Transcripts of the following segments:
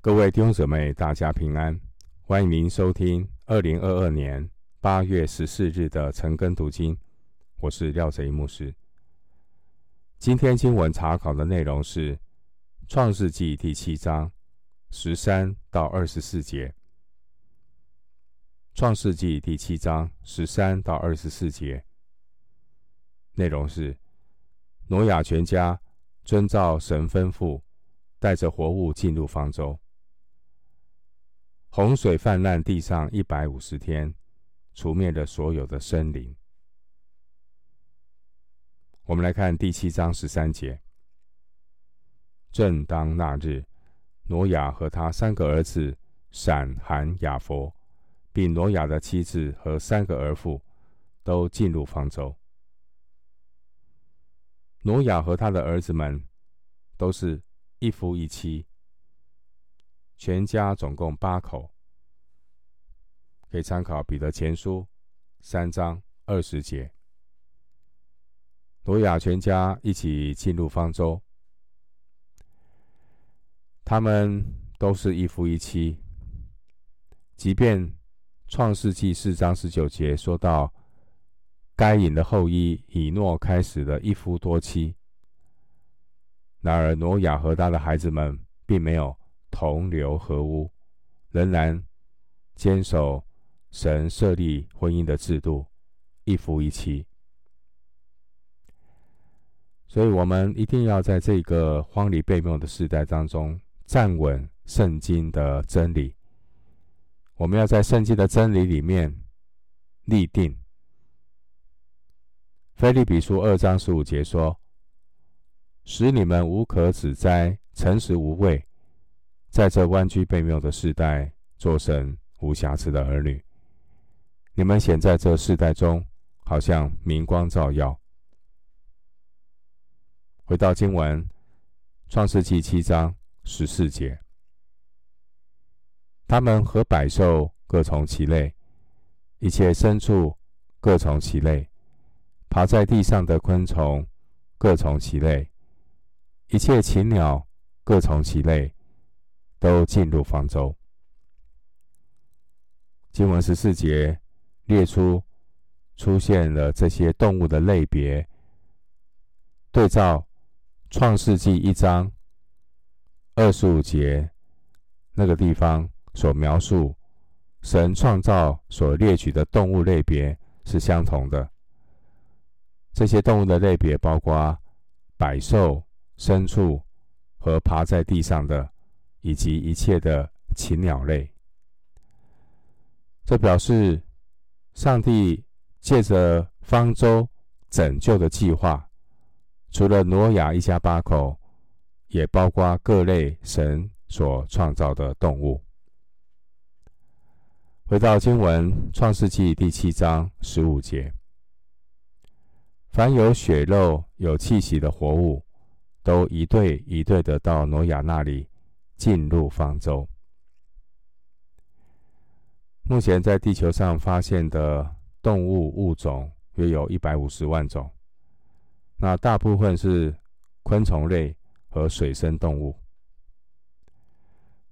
各位弟兄姊妹，大家平安！欢迎您收听二零二二年八月十四日的晨更读经。我是廖贼牧师。今天经文查考的内容是《创世记》第七章十三到二十四节。《创世记》第七章十三到二十四节内容是：挪亚全家遵照神吩咐，带着活物进入方舟。洪水泛滥地上一百五十天，除灭了所有的生灵。我们来看第七章十三节。正当那日，挪亚和他三个儿子闪、含、雅弗，并挪亚的妻子和三个儿妇，都进入方舟。挪亚和他的儿子们都是一夫一妻。全家总共八口，可以参考彼得前书三章二十节。挪亚全家一起进入方舟，他们都是一夫一妻。即便创世纪四章十九节说到该隐的后裔以诺开始了一夫多妻，然而挪亚和他的孩子们并没有。同流合污，仍然坚守神设立婚姻的制度，一夫一妻。所以，我们一定要在这个荒离悖谬的时代当中站稳圣经的真理。我们要在圣经的真理里面立定。腓利比书二章十五节说：“使你们无可指摘，诚实无畏。”在这弯曲被谬的时代，做神无瑕疵的儿女，你们显在这世代中，好像明光照耀。回到经文，《创世记》七章十四节，他们和百兽各从其类，一切牲畜各从其类，爬在地上的昆虫各从其类，一切禽鸟各从其类。都进入方舟。经文十四节列出出现了这些动物的类别，对照创世纪一章二十五节那个地方所描述神创造所列举的动物类别是相同的。这些动物的类别包括百兽、牲畜和爬在地上的。以及一切的禽鸟类，这表示上帝借着方舟拯救的计划，除了挪亚一家八口，也包括各类神所创造的动物。回到经文，《创世纪》第七章十五节：凡有血肉、有气息的活物，都一对一对的到挪亚那里。进入方舟。目前在地球上发现的动物物种约有一百五十万种，那大部分是昆虫类和水生动物。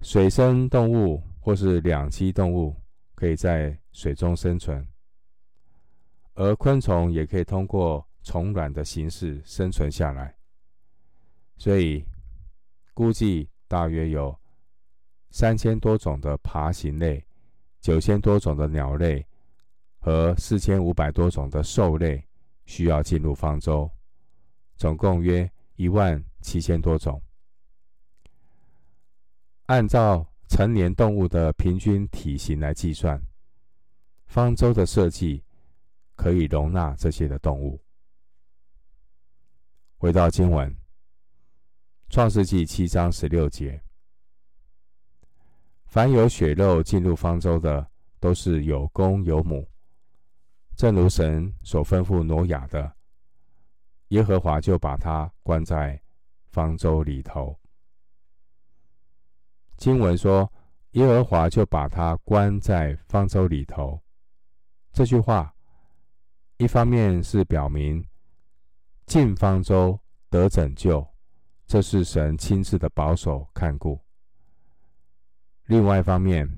水生动物或是两栖动物可以在水中生存，而昆虫也可以通过虫卵的形式生存下来。所以估计。大约有三千多种的爬行类，九千多种的鸟类和四千五百多种的兽类需要进入方舟，总共约一万七千多种。按照成年动物的平均体型来计算，方舟的设计可以容纳这些的动物。回到经文。创世纪七章十六节：凡有血肉进入方舟的，都是有公有母，正如神所吩咐挪亚的。耶和华就把他关在方舟里头。经文说：“耶和华就把他关在方舟里头。”这句话，一方面是表明进方舟得拯救。这是神亲自的保守看顾。另外一方面，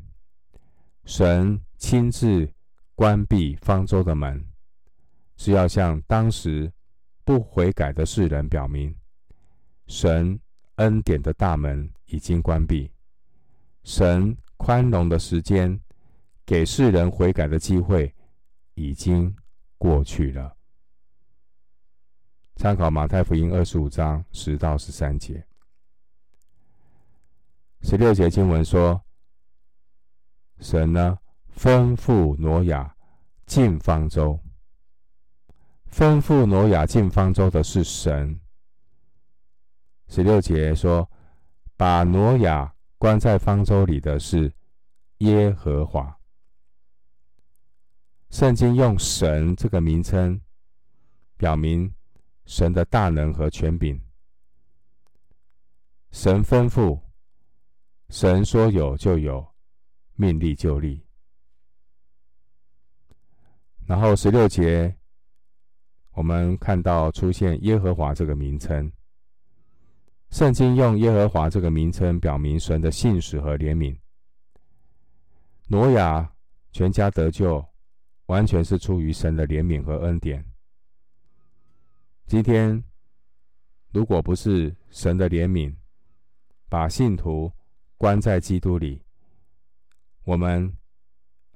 神亲自关闭方舟的门，是要向当时不悔改的世人表明，神恩典的大门已经关闭，神宽容的时间，给世人悔改的机会已经过去了。参考马太福音二十五章十到十三节。十六节经文说：“神呢，吩咐挪亚进方舟。吩咐挪亚进方舟的是神。”十六节说：“把挪亚关在方舟里的是耶和华。”圣经用“神”这个名称，表明神的大能和权柄。神吩咐。神说有就有，命立就立。然后十六节，我们看到出现耶和华这个名称。圣经用耶和华这个名称，表明神的信实和怜悯。挪亚全家得救，完全是出于神的怜悯和恩典。今天，如果不是神的怜悯，把信徒关在基督里，我们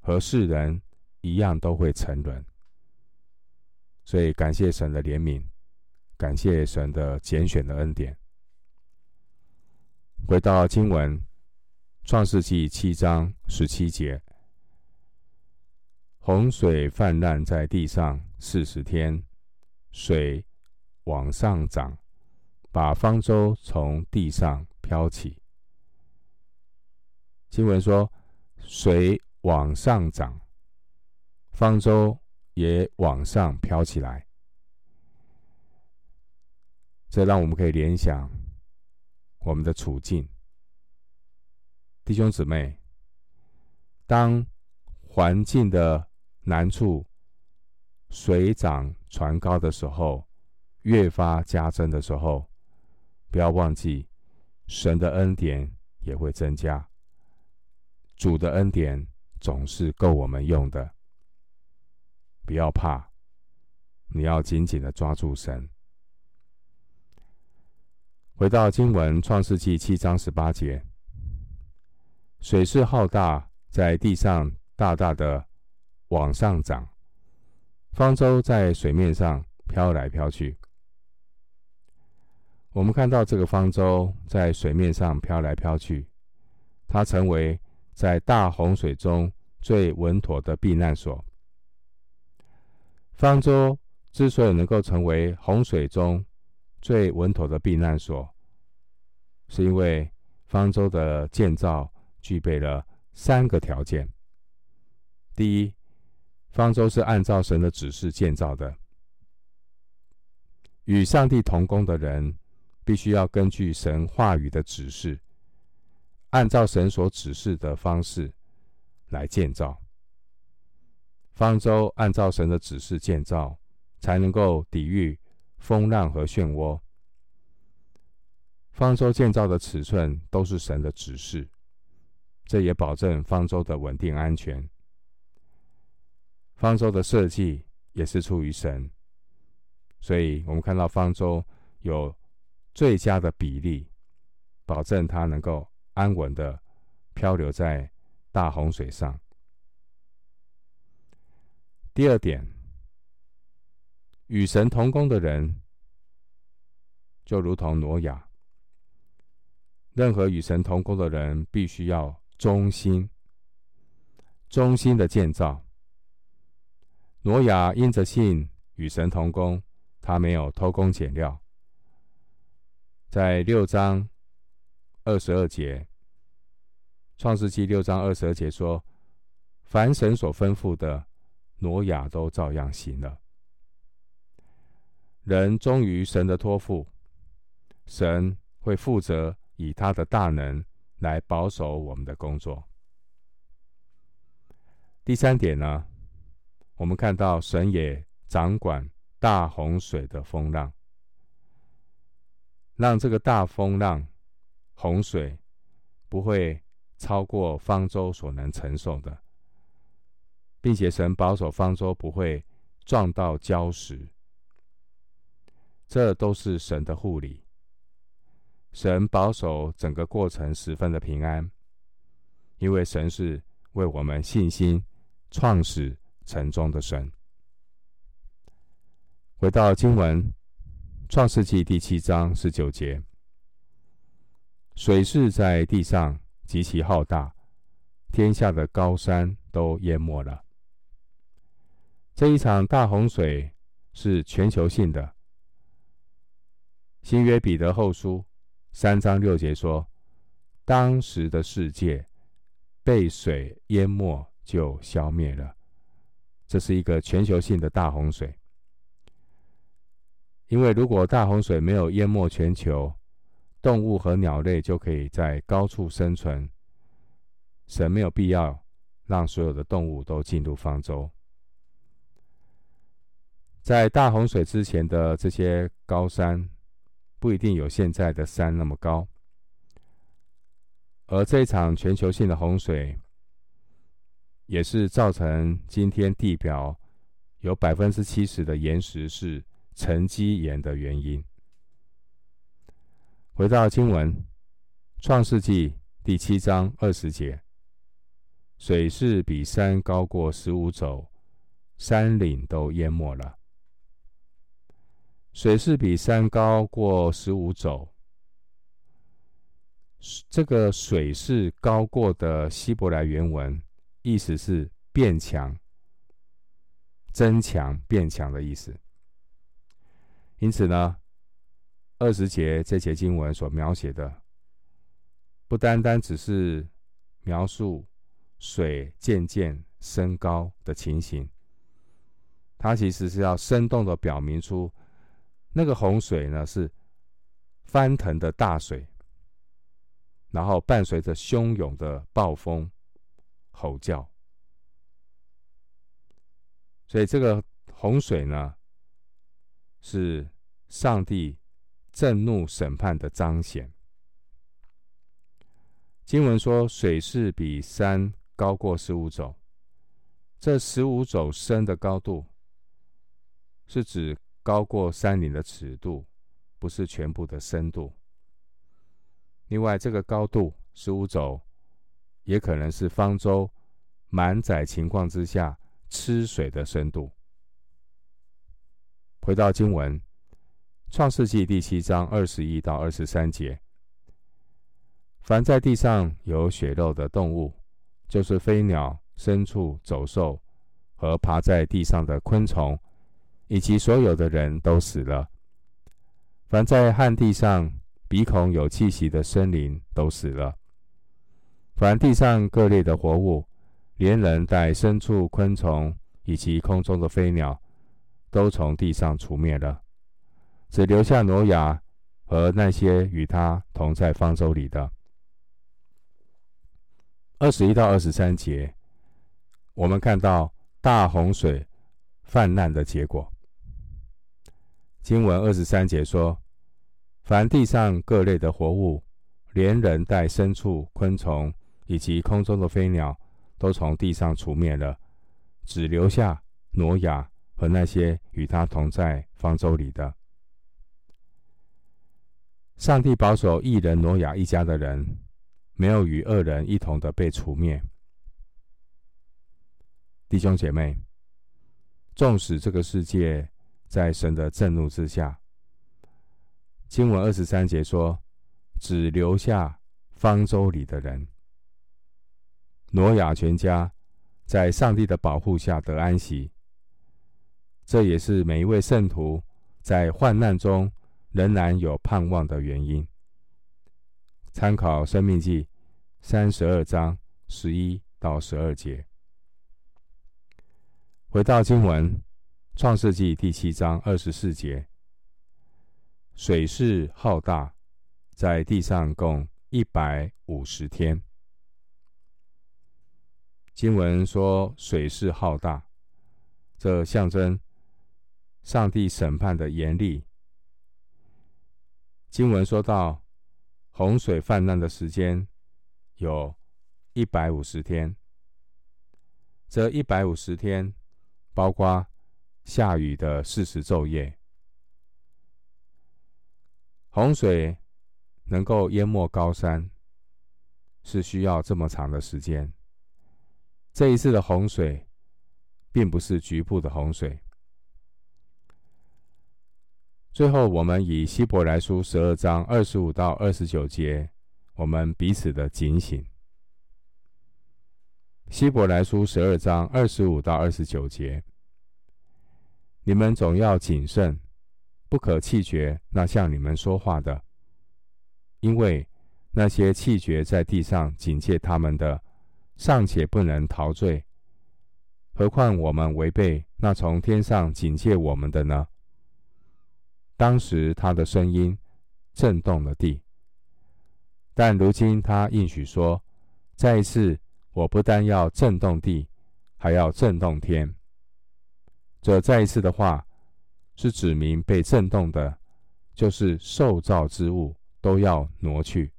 和世人一样都会沉沦。所以感谢神的怜悯，感谢神的拣选的恩典。回到经文，《创世纪》七章十七节：洪水泛滥在地上四十天，水往上涨，把方舟从地上飘起。经文说：“水往上涨，方舟也往上飘起来。”这让我们可以联想我们的处境。弟兄姊妹，当环境的难处水涨船高的时候，越发加增的时候，不要忘记神的恩典也会增加。主的恩典总是够我们用的，不要怕，你要紧紧的抓住神。回到经文，《创世纪》七章十八节，水势浩大，在地上大大的往上涨，方舟在水面上飘来飘去。我们看到这个方舟在水面上飘来飘去，它成为。在大洪水中最稳妥的避难所。方舟之所以能够成为洪水中最稳妥的避难所，是因为方舟的建造具备了三个条件。第一，方舟是按照神的指示建造的。与上帝同工的人，必须要根据神话语的指示。按照神所指示的方式来建造方舟，按照神的指示建造，才能够抵御风浪和漩涡。方舟建造的尺寸都是神的指示，这也保证方舟的稳定安全。方舟的设计也是出于神，所以我们看到方舟有最佳的比例，保证它能够。安稳的漂流在大洪水上。第二点，与神同工的人，就如同挪亚。任何与神同工的人，必须要忠心、忠心的建造。挪亚因着信与神同工，他没有偷工减料。在六章。二十二节，创世记六章二十二节说：“凡神所吩咐的，挪亚都照样行了。人忠于神的托付，神会负责以他的大能来保守我们的工作。”第三点呢，我们看到神也掌管大洪水的风浪，让这个大风浪。洪水不会超过方舟所能承受的，并且神保守方舟不会撞到礁石，这都是神的护理。神保守整个过程十分的平安，因为神是为我们信心创始成终的神。回到经文，《创世记》第七章十九节：水势在地上极其浩大，天下的高山都淹没了。这一场大洪水是全球性的。新约彼得后书。三章六节说，当时的世界被水淹没，就消灭了。这是一个全球性的大洪水。因为如果大洪水没有淹没全球，动物和鸟类就可以在高处生存。神没有必要让所有的动物都进入方舟。在大洪水之前的这些高山。不一定有现在的山那么高，而这场全球性的洪水，也是造成今天地表有百分之七十的岩石是沉积岩的原因。回到经文，《创世纪》第七章二十节，水势比山高过十五肘，山岭都淹没了。水势比山高过十五肘。这个水势高过的希伯来原文意思是变强、增强、变强的意思。因此呢，二十节这节经文所描写的，不单单只是描述水渐渐升高的情形，它其实是要生动的表明出。那个洪水呢，是翻腾的大水，然后伴随着汹涌的暴风吼叫，所以这个洪水呢，是上帝震怒审判的彰显。经文说，水势比山高过十五肘，这十五肘深的高度是指。高过山岭的尺度，不是全部的深度。另外，这个高度十五肘，也可能是方舟满载情况之下吃水的深度。回到经文，《创世纪》第七章二十一到二十三节：凡在地上有血肉的动物，就是飞鸟、牲畜、走兽和爬在地上的昆虫。以及所有的人都死了。凡在旱地上鼻孔有气息的生灵都死了。凡地上各类的活物，连人带牲畜、昆虫以及空中的飞鸟，都从地上除灭了，只留下挪亚和那些与他同在方舟里的。二十一到二十三节，我们看到大洪水泛滥的结果。经文二十三节说：“凡地上各类的活物，连人带牲畜、昆虫以及空中的飞鸟，都从地上除灭了，只留下挪亚和那些与他同在方舟里的。上帝保守一人挪亚一家的人，没有与恶人一同的被除灭。弟兄姐妹，纵使这个世界。”在神的震怒之下，经文二十三节说：“只留下方舟里的人，挪亚全家在上帝的保护下得安息。”这也是每一位圣徒在患难中仍然有盼望的原因。参考《生命记》三十二章十一到十二节。回到经文。创世纪第七章二十四节，水势浩大，在地上共一百五十天。经文说水势浩大，这象征上帝审判的严厉。经文说到洪水泛滥的时间有一百五十天。这一百五十天，包括下雨的四十昼夜。洪水能够淹没高山，是需要这么长的时间。这一次的洪水，并不是局部的洪水。最后，我们以希伯来书十二章二十五到二十九节，我们彼此的警醒。希伯来书十二章二十五到二十九节，你们总要谨慎，不可气绝那向你们说话的，因为那些气绝在地上警戒他们的，尚且不能陶醉，何况我们违背那从天上警戒我们的呢？当时他的声音震动了地，但如今他应许说，再一次。我不但要震动地，还要震动天。这再一次的话，是指明被震动的，就是受造之物都要挪去，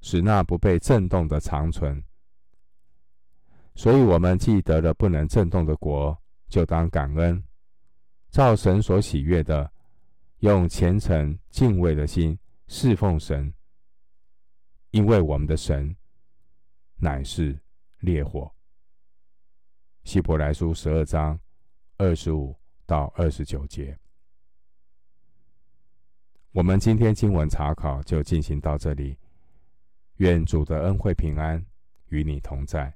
使那不被震动的长存。所以，我们既得了不能震动的国，就当感恩，照神所喜悦的，用虔诚敬畏的心侍奉神，因为我们的神乃是。烈火。希伯来书十二章二十五到二十九节，我们今天经文查考就进行到这里。愿主的恩惠平安与你同在。